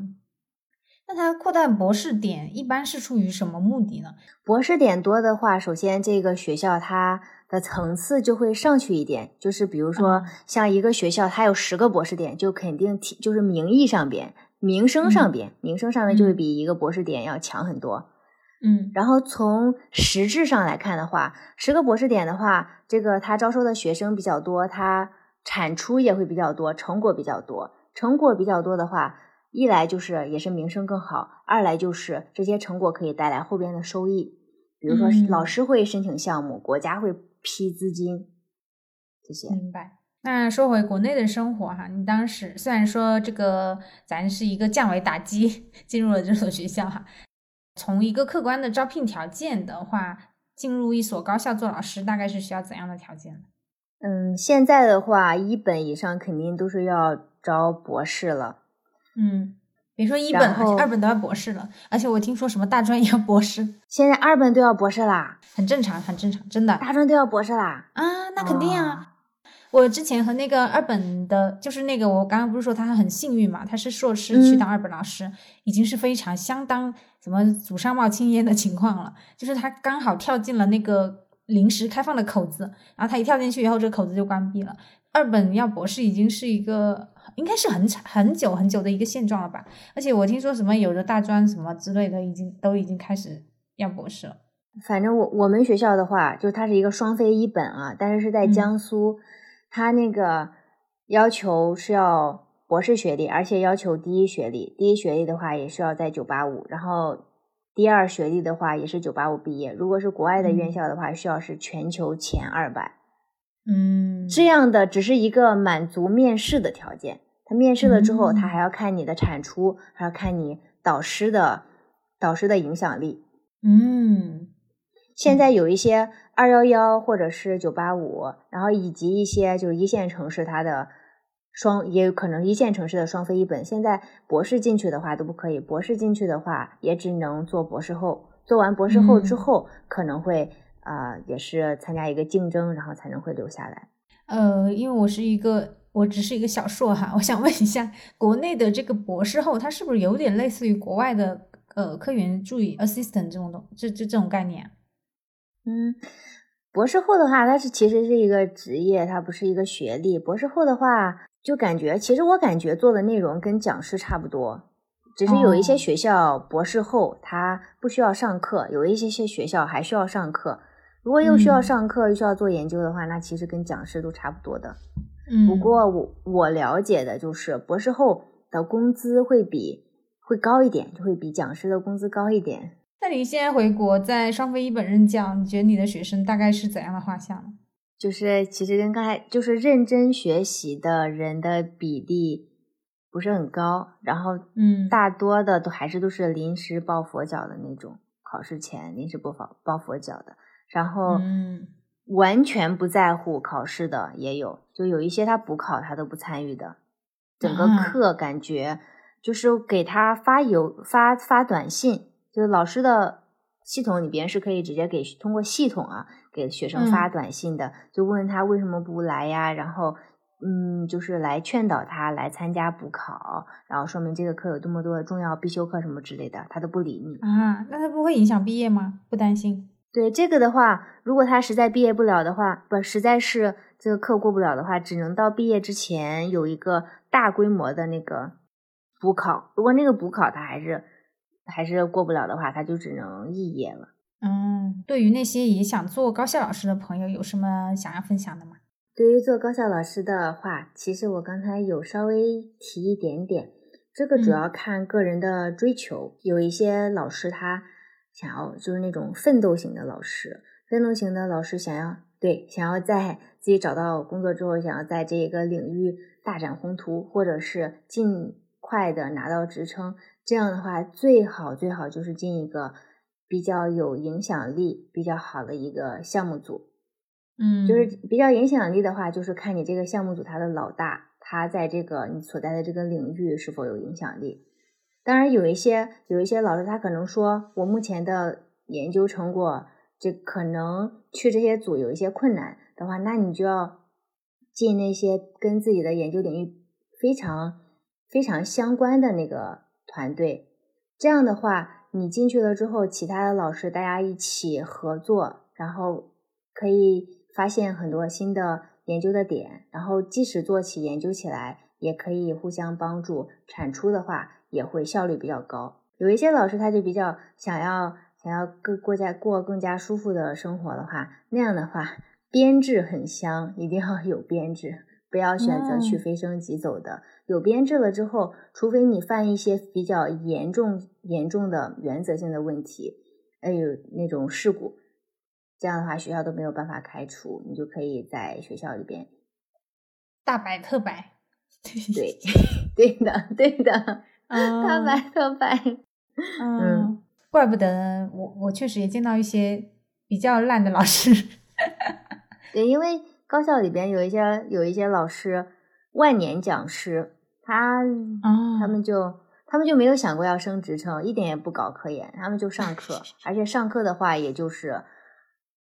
那他扩大博士点一般是出于什么目的呢？博士点多的话，首先这个学校它的层次就会上去一点。就是比如说，像一个学校它有十个博士点，就肯定提就是名义上边、名声上边、名声上面就会比一个博士点要强很多。嗯，然后从实质上来看的话，十个博士点的话，这个他招收的学生比较多，它产出也会比较多，成果比较多。成果比较多的话，一来就是也是名声更好，二来就是这些成果可以带来后边的收益，比如说老师会申请项目，国家会批资金，这些。明白。那说回国内的生活哈，你当时虽然说这个咱是一个降维打击 (laughs) 进入了这所学校哈。从一个客观的招聘条件的话，进入一所高校做老师，大概是需要怎样的条件？嗯，现在的话，一本以上肯定都是要招博士了。嗯，别说一本了，二本都要博士了。而且我听说什么大专也要博士，现在二本都要博士啦，很正常，很正常，真的。大专都要博士啦？啊，那肯定啊。我之前和那个二本的，就是那个我刚刚不是说他很幸运嘛，他是硕士去当二本老师，已经是非常相当什么祖上冒青烟的情况了。就是他刚好跳进了那个临时开放的口子，然后他一跳进去以后，这个口子就关闭了。二本要博士已经是一个应该是很长很久很久的一个现状了吧？而且我听说什么有的大专什么之类的，已经都已经开始要博士了。反正我我们学校的话，就它是一个双非一本啊，但是是在江苏。它那个要求是要博士学历，而且要求第一学历。第一学历的话也需要在九八五，然后第二学历的话也是九八五毕业。如果是国外的院校的话，需要是全球前二百。嗯，这样的只是一个满足面试的条件。他面试了之后，他还要看你的产出，还要看你导师的导师的影响力。嗯。现在有一些二幺幺或者是九八五，然后以及一些就是一线城市，它的双也有可能一线城市的双非一本。现在博士进去的话都不可以，博士进去的话也只能做博士后。做完博士后之后，可能会啊也是参加一个竞争，然后才能会留下来。呃，因为我是一个我只是一个小硕哈，我想问一下，国内的这个博士后，他是不是有点类似于国外的呃科研助理 assistant 这种东这这这种概念？嗯，博士后的话，它是其实是一个职业，它不是一个学历。博士后的话，就感觉其实我感觉做的内容跟讲师差不多，只是有一些学校博士后他不需要上课，有一些些学校还需要上课。如果又需要上课又需要做研究的话，那其实跟讲师都差不多的。嗯，不过我我了解的就是博士后的工资会比会高一点，就会比讲师的工资高一点。那你现在回国，在双非一本任教，你觉得你的学生大概是怎样的画像呢？就是其实跟刚才就是认真学习的人的比例不是很高，然后嗯，大多的都还是都是临时抱佛脚的那种，考试前临时抱佛抱佛脚的，然后嗯完全不在乎考试的也有，就有一些他补考他都不参与的，整个啊课感觉就是给他发邮发发短信，就是老师的系统里边是可以直接给通过系统啊给学生发嗯短信的，就问他为什么不来呀，然后嗯就是来劝导他来参加补考，然后说明这个课有多么多的重要必修课什么之类的，他都不理你。啊，那他不会影响毕业吗？不担心？对这个的话，如果他实在毕业不了的话，不实在是这个课过不了的话，只能到毕业之前有一个大规模的那个补考。如果那个补考他还是还是过不了的话，他就只能肄业了。嗯，对于那些也想做高校老师的朋友，有什么想要分享的吗？对于做高校老师的话，其实我刚才有稍微提一点点，这个主嗯要看个人的追求。有一些老师他想要就是那种奋斗型的老师，奋斗型的老师想要对想要在自己找到工作之后，想要在这个领域大展宏图，或者是尽快的拿到职称。这样的话，最好最好就是进一个比较有影响力、比较好的一个项目组。嗯，就是比较影响力的话，就是看你这个项目组他的老大，他在这个你所在的这个领域是否有影响力。当然，有一些有一些老师他可能说，我目前的研究成果，这可能去这些组有一些困难的话，那你就要进那些跟自己的研究领域非常非常相关的那个团队。这样的话，你进去了之后，其他的老师大家一起合作，然后可以发现很多新的研究的点，然后即使做起研究起来，也可以互相帮助，产出的话也会效率比较高。有一些老师他就比较想要想要更过加过更加舒服的生活的话，那样的话编制很香，一定要有编制，不要选择去哦飞升即走的。有编制了之后，除非你犯一些比较严重严重的原则性的问题，哎有那种事故，这样的话学校都没有办法开除，你就可以在学校里边，大白特白，(laughs) 对，对的，对的，(laughs) 嗯，大白特白，嗯，怪不得我我确实也见到一些比较烂的老师，(laughs) 对，因为高校里边有一些有一些老师万年讲师，他哦他们就他们就没有想过要升职称，一点也不搞科研，他们就上课，(laughs) 而且上课的话也就是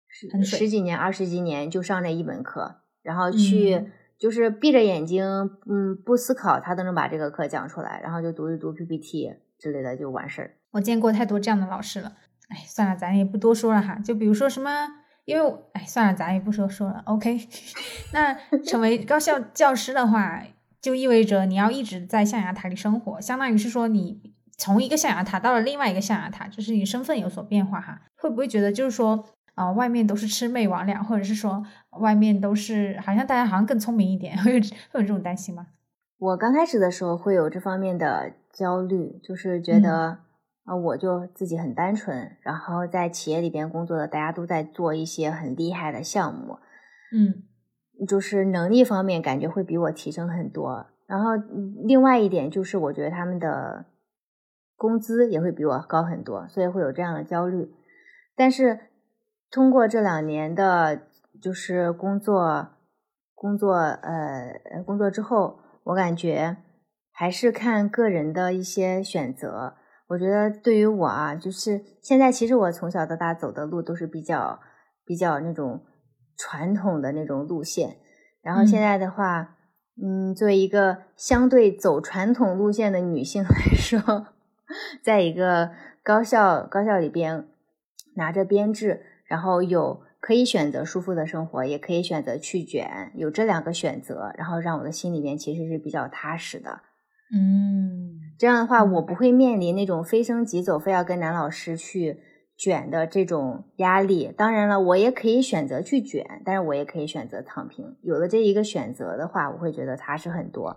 十十几年、二十几年就上那一门课，然后去、嗯就是闭着眼睛，嗯，不思考，他都能把这个课讲出来，然后就读一读 PPT 之类的就完事儿。我见过太多这样的老师了。哎，算了，咱也不多说了哈。就比如说什么，因为哎，算了，咱也不说说了。(laughs) OK，那成为高校教师的话，就意味着你要一直在象牙塔里生活，相当于是说你从一个象牙塔到了另外一个象牙塔，就是你身份有所变化哈。会不会觉得就是说，啊、外面都是魑魅魍魉，或者是说外面都是好像大家好像更聪明一点，(laughs) 会有会有这种担心吗？我刚开始的时候会有这方面的焦虑，就是觉嗯得啊、我就自己很单纯，然后在企业里边工作的大家都在做一些很厉害的项目，嗯就是能力方面感觉会比我提升很多。然后嗯另外一点就是，我觉得他们的工资也会比我高很多，所以会有这样的焦虑。但是通过这两年的，就是工作工作呃呃工作之后，我感觉还是看个人的一些选择。我觉得对于我啊，就是现在其实我从小到大走的路都是比较比较那种传统的那种路线，然后现嗯在的话，嗯，作为一个相对走传统路线的女性来说，(laughs) 在一个高校高校里边拿着编制，然后有可以选择舒服的生活，也可以选择去卷，有这两个选择，然后让我的心里面其实是比较踏实的。嗯这样的话，我不会面临那种非升即走，非要跟男老师去卷的这种压力。当然了，我也可以选择去卷，但是我也可以选择躺平。有了这一个选择的话，我会觉得踏实很多。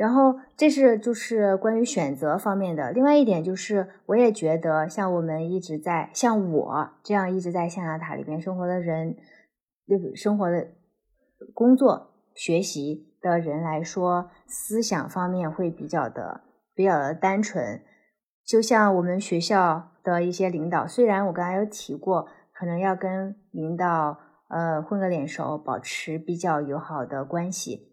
然后这是就是关于选择方面的。另外一点就是，我也觉得像我们一直在像我这样一直在象牙塔里边生活的人，那个生活的、工作、学习的人来说，思想方面会比较的比较的单纯。就像我们学校的一些领导，虽然我刚才有提过，可能要跟领导呃混个脸熟，保持比较友好的关系，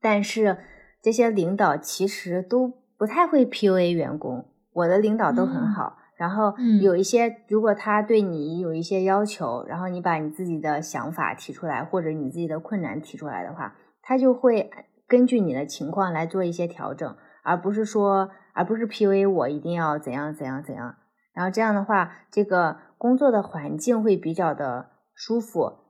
但是。这些领导其实都不太会 PUA 员工，我的领导都很好。然后有一些，如果他对你有一些要求，然后你把你自己的想法提出来，或者你自己的困难提出来的话，他就会根据你的情况来做一些调整，而不是说，而不是 PUA 我一定要怎样怎样怎样。然后这样的话，这个工作的环境会比较的舒服。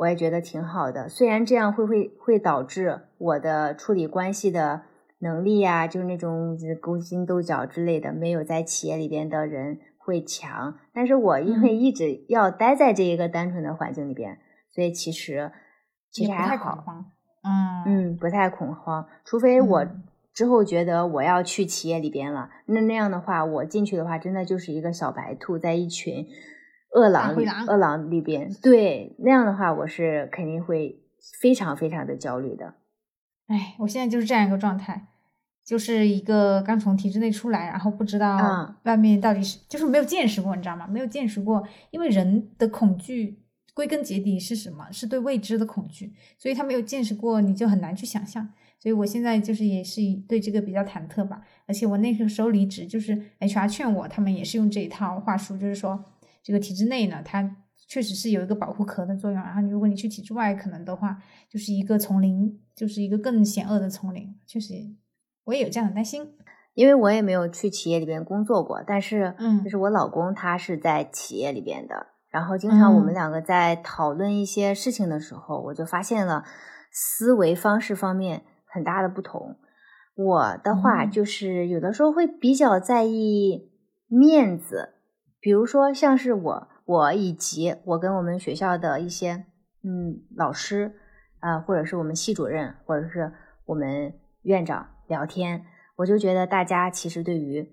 我也觉得挺好的，虽然这样会会会导致我的处理关系的能力啊，就是那种勾心斗角之类的，没有在企业里边的人会强。但是我因为一直要待在这一个单纯的环境里边，所以其实其实还好，嗯嗯，不太恐慌。除非我之后觉得我要去企业里边了，那那样的话，我进去的话，真的就是一个小白兔在一群。饿狼，饿狼里边，对那样的话，我是肯定会非常非常的焦虑的。哎，我现在就是这样一个状态，就是一个刚从体制内出来，然后不知道外面到底是，就是没有见识过，你知道吗？没有见识过，因为人的恐惧归根结底是什么？是对未知的恐惧，所以他没有见识过，你就很难去想象。所以我现在就是也是对这个比较忐忑吧。而且我那个时候离职，就是 HR 劝我，他们也是用这一套话术，就是说。这个体制内呢，它确实是有一个保护壳的作用。然后，如果你去体制外，可能的话，就是一个丛林，就是一个更险恶的丛林。确实，我也有这样的担心，因为我也没有去企业里边工作过。但是，嗯，就是我老公他是在企业里边的，然后经常我们两个在讨论一些事情的时候，我就发现了思维方式方面很大的不同。我的话就是有的时候会比较在意面子。比如说，像是我，我以及我跟我们学校的一些嗯老师啊，或者是我们系主任，或者是我们院长聊天，我就觉得大家其实对于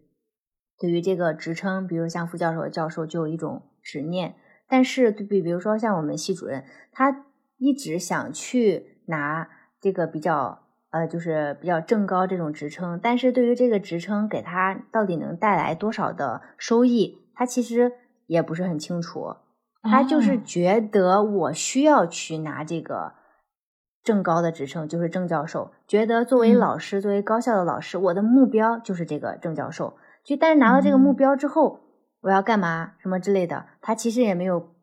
对于这个职称，比如像副教授、教授，就有一种执念。但是，比比如说像我们系主任，他一直想去拿这个比较呃，就是比较正高这种职称，但是对于这个职称给他到底能带来多少的收益？他其实也不是很清楚，他就是觉得我需要去拿这个正高的职称，就是正教授。觉得作为老师，作为高校的老师，我的目标就是这个正教授。就但是拿到这个目标之后，我要干嘛什么之类的，他其实也没有，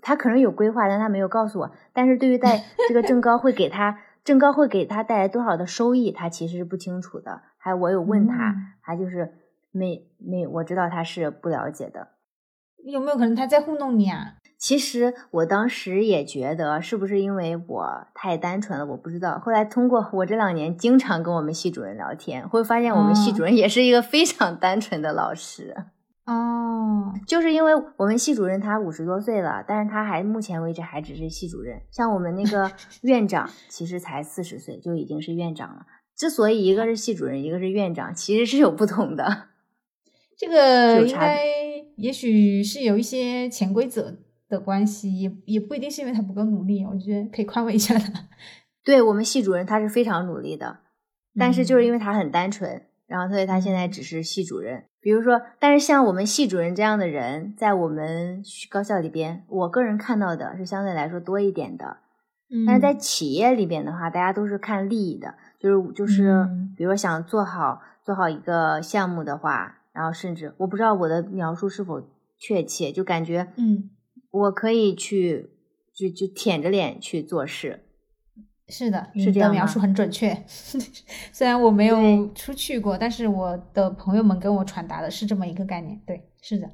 他可能有规划，但他没有告诉我。但是对于在这个正高会给他正高会给他带来多少的收益，他其实是不清楚的。还我有问他，他就是。没没，我知道他是不了解的。有没有可能他在糊弄你啊？其实我当时也觉得，是不是因为我太单纯了？我不知道。后来通过我这两年经常跟我们系主任聊天，会发现我们系主任也是一个非常单纯的老师。哦，就是因为我们系主任他五十多岁了，但是他还目前为止还只是系主任。像我们那个 (laughs) 院长，其实才四十岁就已经是院长了。之所以一个是系主任，一个是院长，其实是有不同的。这个应该也许是有一些潜规则的关系，也也不一定是因为他不够努力，我觉得可以宽慰一下他。(laughs) 对我们系主任他是非常努力的，但是就是因为他很单纯，然后所以他现在只是系主任。比如说，但是像我们系主任这样的人，在我们高校里边，我个人看到的是相对来说多一点的。但是在企业里边的话，大家都是看利益的，就是就是，比如说想做好做好一个项目的话。然后甚至我不知道我的描述是否确切，就感觉嗯，我可以去就就舔着脸去做事。是的，你的描述很准确。(laughs) 虽然我没有出去过，但是我的朋友们跟我传达的是这么一个概念。对，是的。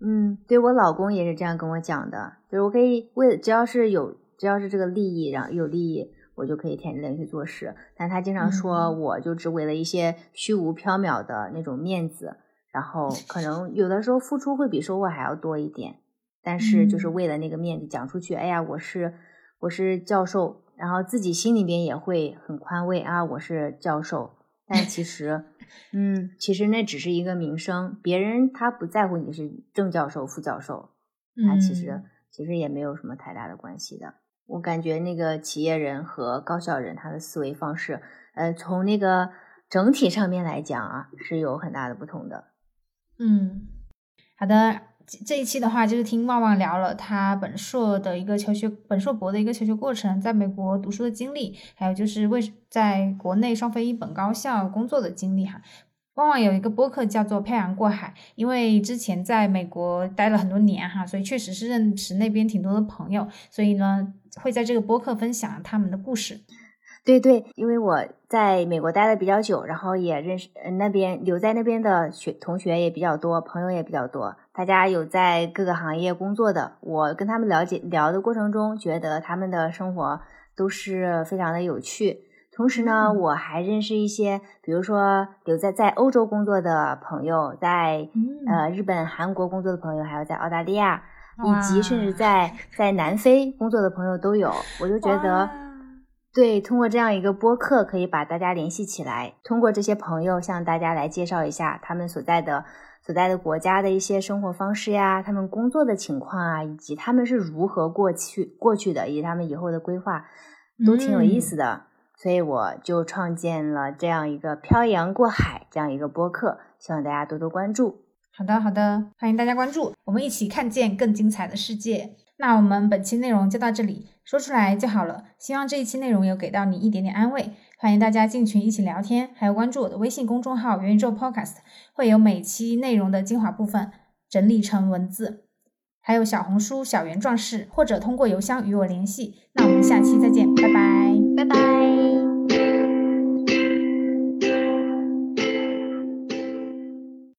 嗯，对我老公也是这样跟我讲的，就是我可以为只要是有只要是这个利益，然后有利益，我就可以舔着脸去做事。但他经常说，我就只为了一些虚无缥缈的那种面子。然后可能有的时候付出会比收获还要多一点，但是就是为了那个面子讲出去，哎呀，我是我是教授，然后自己心里边也会很宽慰啊，我是教授，但其实，嗯，其实那只是一个名声，别人他不在乎你是正教授、副教授，他其实其实也没有什么太大的关系的。我感觉那个企业人和高校人他的思维方式，呃，从那个整体上面来讲啊，是有很大的不同的。嗯，好的。这一期的话，就是听旺旺聊了他本硕的一个求学，本硕博的一个求学过程，在美国读书的经历，还有就是为在国内双非一本高校工作的经历哈。旺旺有一个播客叫做《漂洋过海》，因为之前在美国待了很多年哈，所以确实是认识那边挺多的朋友，所以呢，会在这个播客分享他们的故事。对对，因为我在美国待的比较久，然后也认识那边留在那边的学同学也比较多，朋友也比较多。大家有在各个行业工作的，我跟他们了解聊的过程中，觉得他们的生活都是非常的有趣。同时呢，我还认识一些，比如说留在在欧洲工作的朋友，在呃日本、韩国工作的朋友，还有在澳大利亚，以及甚至在在南非工作的朋友都有。我就觉得。对，通过这样一个播客，可以把大家联系起来。通过这些朋友，向大家来介绍一下他们所在的所在的国家的一些生活方式呀，他们工作的情况啊，以及他们是如何过去过去的，以及他们以后的规划，都挺有意思的。所以我就创建了这样一个“漂洋过海”这样一个播客，希望大家多多关注。好的，好的，欢迎大家关注，我们一起看见更精彩的世界。那我们本期内容就到这里，说出来就好了。希望这一期内容有给到你一点点安慰。欢迎大家进群一起聊天，还有关注我的微信公众号“元宇宙 Podcast”，会有每期内容的精华部分整理成文字，还有小红书小圆壮士，或者通过邮箱与我联系。那我们下期再见，拜拜，拜拜。